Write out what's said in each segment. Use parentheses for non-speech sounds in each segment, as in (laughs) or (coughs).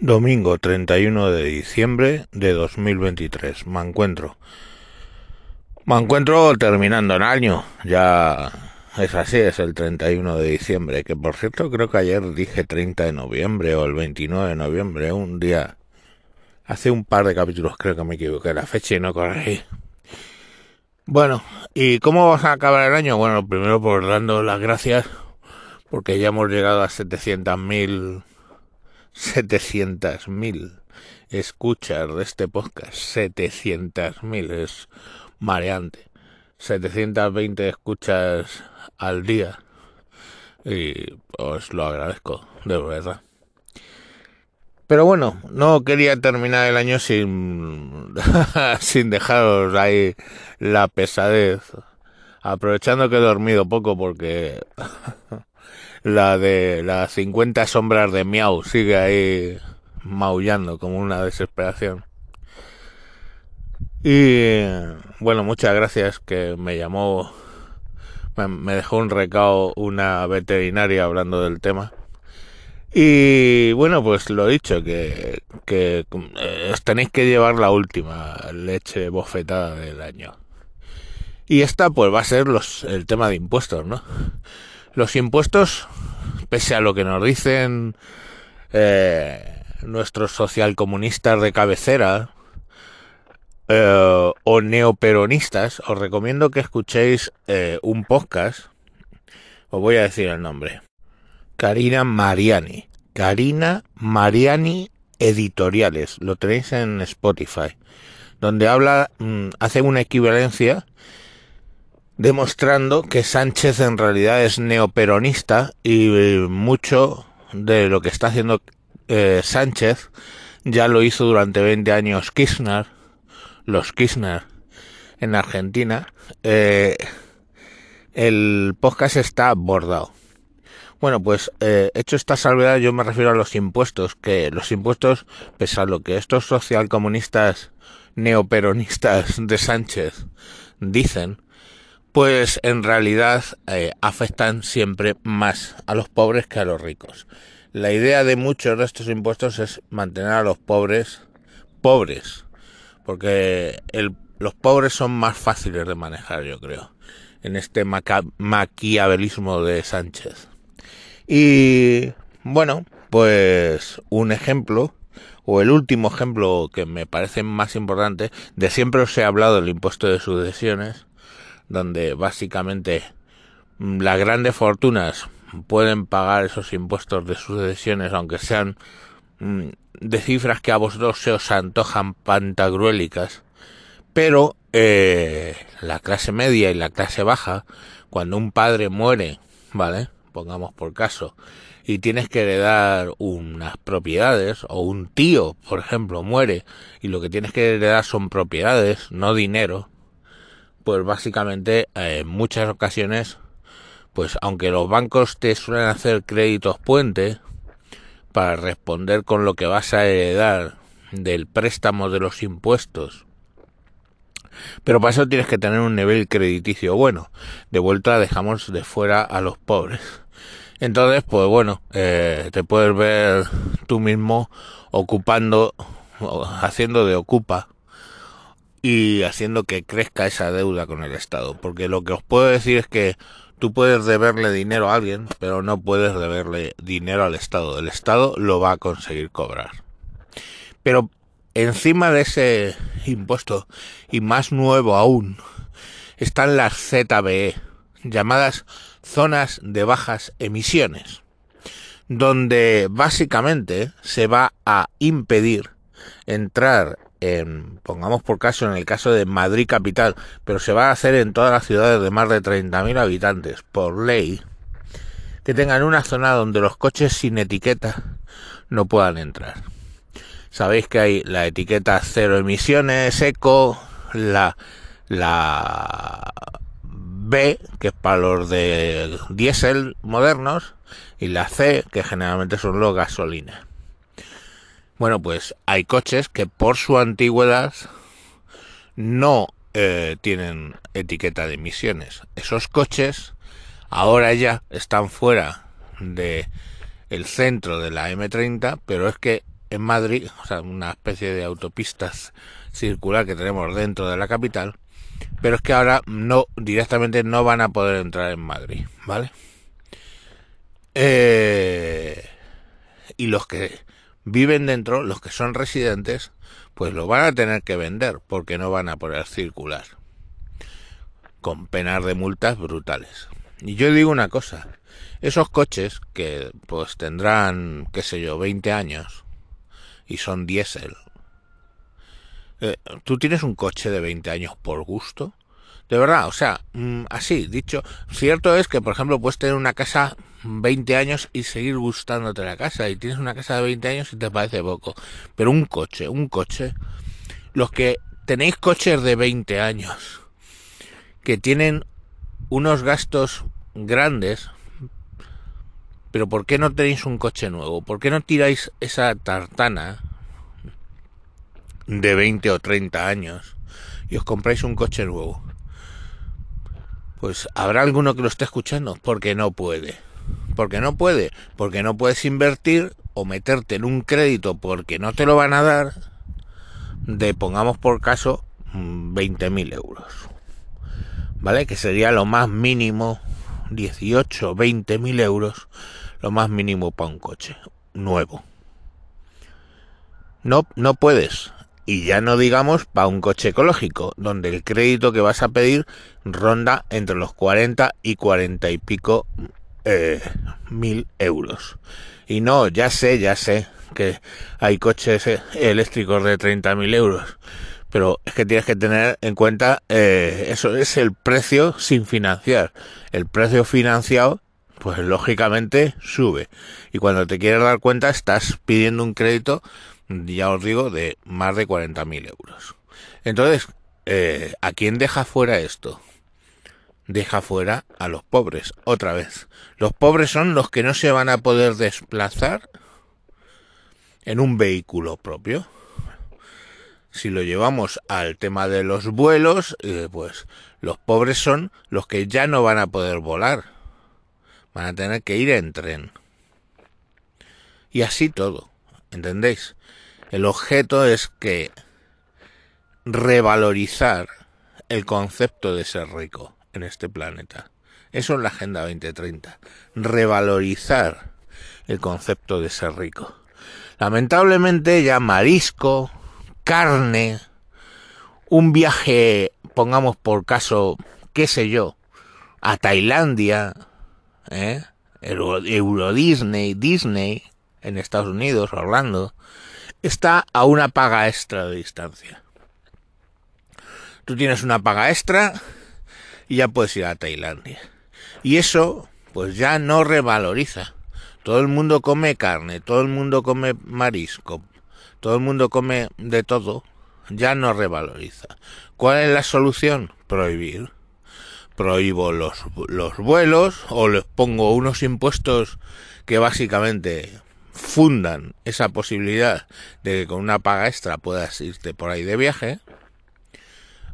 Domingo 31 de diciembre de 2023. Me encuentro. Me encuentro terminando el año. Ya es así, es el 31 de diciembre. Que por cierto, creo que ayer dije 30 de noviembre o el 29 de noviembre. Un día. Hace un par de capítulos creo que me equivoqué la fecha y no corregí. Bueno, ¿y cómo vamos a acabar el año? Bueno, primero por dando las gracias porque ya hemos llegado a 700.000 700.000 escuchas de este podcast. 700.000 es mareante. 720 escuchas al día. Y os lo agradezco, de verdad. Pero bueno, no quería terminar el año sin, (laughs) sin dejaros ahí la pesadez. Aprovechando que he dormido poco porque (laughs) la de las 50 sombras de Miau sigue ahí maullando como una desesperación. Y bueno, muchas gracias que me llamó, me dejó un recado una veterinaria hablando del tema. Y bueno, pues lo dicho, que, que eh, os tenéis que llevar la última leche bofetada del año. Y esta pues va a ser los, el tema de impuestos, ¿no? Los impuestos, pese a lo que nos dicen eh, nuestros socialcomunistas de cabecera eh, o neoperonistas, os recomiendo que escuchéis eh, un podcast. Os voy a decir el nombre. Karina Mariani. Karina Mariani Editoriales. Lo tenéis en Spotify. Donde habla, mm, hace una equivalencia demostrando que Sánchez en realidad es neoperonista y eh, mucho de lo que está haciendo eh, Sánchez ya lo hizo durante 20 años Kirchner, los Kirchner en Argentina. Eh, el podcast está bordado. Bueno, pues hecho esta salvedad, yo me refiero a los impuestos, que los impuestos, pese a lo que estos socialcomunistas neoperonistas de Sánchez dicen, pues en realidad eh, afectan siempre más a los pobres que a los ricos. La idea de muchos de estos impuestos es mantener a los pobres pobres, porque los pobres son más fáciles de manejar, yo creo, en este maquiavelismo de Sánchez. Y bueno, pues un ejemplo, o el último ejemplo que me parece más importante, de siempre os he hablado del impuesto de sucesiones, donde básicamente mm, las grandes fortunas pueden pagar esos impuestos de sucesiones, aunque sean mm, de cifras que a vosotros se os antojan pantagruélicas, pero eh, la clase media y la clase baja, cuando un padre muere, ¿vale? Pongamos por caso, y tienes que heredar unas propiedades, o un tío, por ejemplo, muere, y lo que tienes que heredar son propiedades, no dinero, pues básicamente eh, en muchas ocasiones, pues aunque los bancos te suelen hacer créditos puente para responder con lo que vas a heredar del préstamo de los impuestos, pero para eso tienes que tener un nivel crediticio bueno. De vuelta dejamos de fuera a los pobres. Entonces, pues bueno, eh, te puedes ver tú mismo ocupando, haciendo de ocupa y haciendo que crezca esa deuda con el Estado. Porque lo que os puedo decir es que tú puedes deberle dinero a alguien, pero no puedes deberle dinero al Estado. El Estado lo va a conseguir cobrar. Pero encima de ese impuesto, y más nuevo aún, están las ZBE, llamadas zonas de bajas emisiones, donde básicamente se va a impedir entrar pongamos por caso, en el caso de Madrid capital, pero se va a hacer en todas las ciudades de más de 30.000 habitantes, por ley, que tengan una zona donde los coches sin etiqueta no puedan entrar. Sabéis que hay la etiqueta cero emisiones, eco, la, la B, que es para los de diésel modernos, y la C, que generalmente son los gasolinas. Bueno, pues hay coches que por su antigüedad no eh, tienen etiqueta de emisiones. Esos coches ahora ya están fuera de el centro de la M30, pero es que en Madrid, o sea, una especie de autopistas circular que tenemos dentro de la capital, pero es que ahora no directamente no van a poder entrar en Madrid, ¿vale? Eh, y los que viven dentro, los que son residentes, pues lo van a tener que vender porque no van a poder circular con penas de multas brutales. Y yo digo una cosa, esos coches que pues tendrán, qué sé yo, 20 años y son diésel. Eh, ¿Tú tienes un coche de 20 años por gusto? De verdad, o sea, mm, así, dicho, cierto es que, por ejemplo, puedes tener una casa 20 años y seguir gustándote la casa, y tienes una casa de 20 años y te parece poco, pero un coche, un coche, los que tenéis coches de 20 años, que tienen unos gastos grandes, pero ¿por qué no tenéis un coche nuevo? ¿Por qué no tiráis esa tartana de 20 o 30 años y os compráis un coche nuevo? Pues habrá alguno que lo esté escuchando porque no puede. Porque no puede, porque no puedes invertir o meterte en un crédito porque no te lo van a dar de, pongamos por caso, 20.000 euros. ¿Vale? Que sería lo más mínimo, 18, 20.000 euros, lo más mínimo para un coche nuevo. No, no puedes. Y ya no digamos para un coche ecológico, donde el crédito que vas a pedir ronda entre los 40 y 40 y pico eh, mil euros. Y no, ya sé, ya sé que hay coches eh, eléctricos de 30 mil euros. Pero es que tienes que tener en cuenta, eh, eso es el precio sin financiar. El precio financiado, pues lógicamente sube. Y cuando te quieres dar cuenta, estás pidiendo un crédito, ya os digo, de más de 40 mil euros. Entonces, ¿a quién deja fuera esto? deja fuera a los pobres, otra vez. Los pobres son los que no se van a poder desplazar en un vehículo propio. Si lo llevamos al tema de los vuelos, eh, pues los pobres son los que ya no van a poder volar. Van a tener que ir en tren. Y así todo. ¿Entendéis? El objeto es que revalorizar el concepto de ser rico en este planeta. Eso es la Agenda 2030. Revalorizar el concepto de ser rico. Lamentablemente ya marisco, carne, un viaje, pongamos por caso, qué sé yo, a Tailandia, ¿eh? Euro, Disney, Disney, en Estados Unidos, Orlando, está a una paga extra de distancia. Tú tienes una paga extra y ya puedes ir a Tailandia. Y eso, pues ya no revaloriza. Todo el mundo come carne, todo el mundo come marisco, todo el mundo come de todo, ya no revaloriza. ¿Cuál es la solución? Prohibir. Prohíbo los, los vuelos o les pongo unos impuestos que básicamente fundan esa posibilidad de que con una paga extra puedas irte por ahí de viaje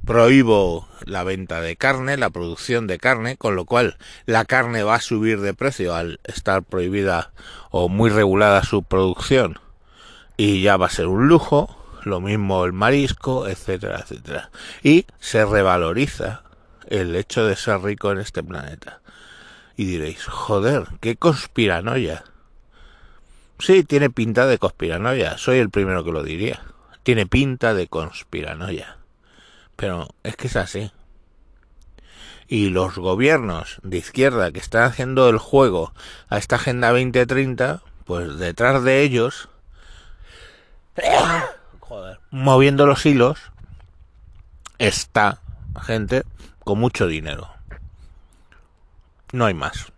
prohíbo la venta de carne, la producción de carne, con lo cual la carne va a subir de precio al estar prohibida o muy regulada su producción y ya va a ser un lujo, lo mismo el marisco, etcétera, etcétera. Y se revaloriza el hecho de ser rico en este planeta. Y diréis, joder, qué conspiranoia. Sí, tiene pinta de conspiranoia, soy el primero que lo diría. Tiene pinta de conspiranoia. Pero es que es así. Y los gobiernos de izquierda que están haciendo el juego a esta Agenda 2030, pues detrás de ellos, (coughs) moviendo los hilos, está gente con mucho dinero. No hay más.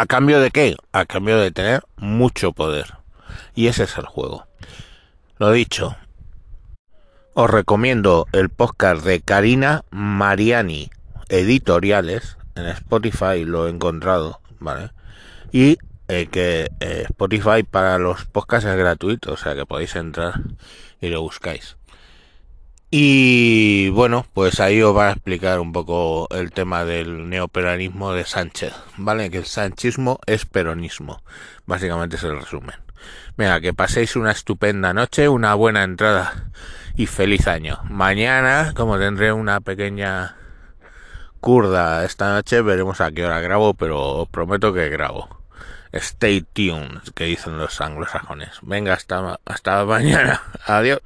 ¿A cambio de qué? A cambio de tener mucho poder. Y ese es el juego. Lo dicho, os recomiendo el podcast de Karina Mariani, editoriales, en Spotify lo he encontrado, ¿vale? Y eh, que eh, Spotify para los podcasts es gratuito, o sea que podéis entrar y lo buscáis. Y bueno, pues ahí os va a explicar un poco el tema del neoperonismo de Sánchez, ¿vale? Que el sanchismo es peronismo, básicamente es el resumen. Venga, que paséis una estupenda noche, una buena entrada y feliz año. Mañana, como tendré una pequeña curda esta noche, veremos a qué hora grabo, pero os prometo que grabo. Stay tuned, que dicen los anglosajones. Venga, hasta, hasta mañana. (laughs) Adiós.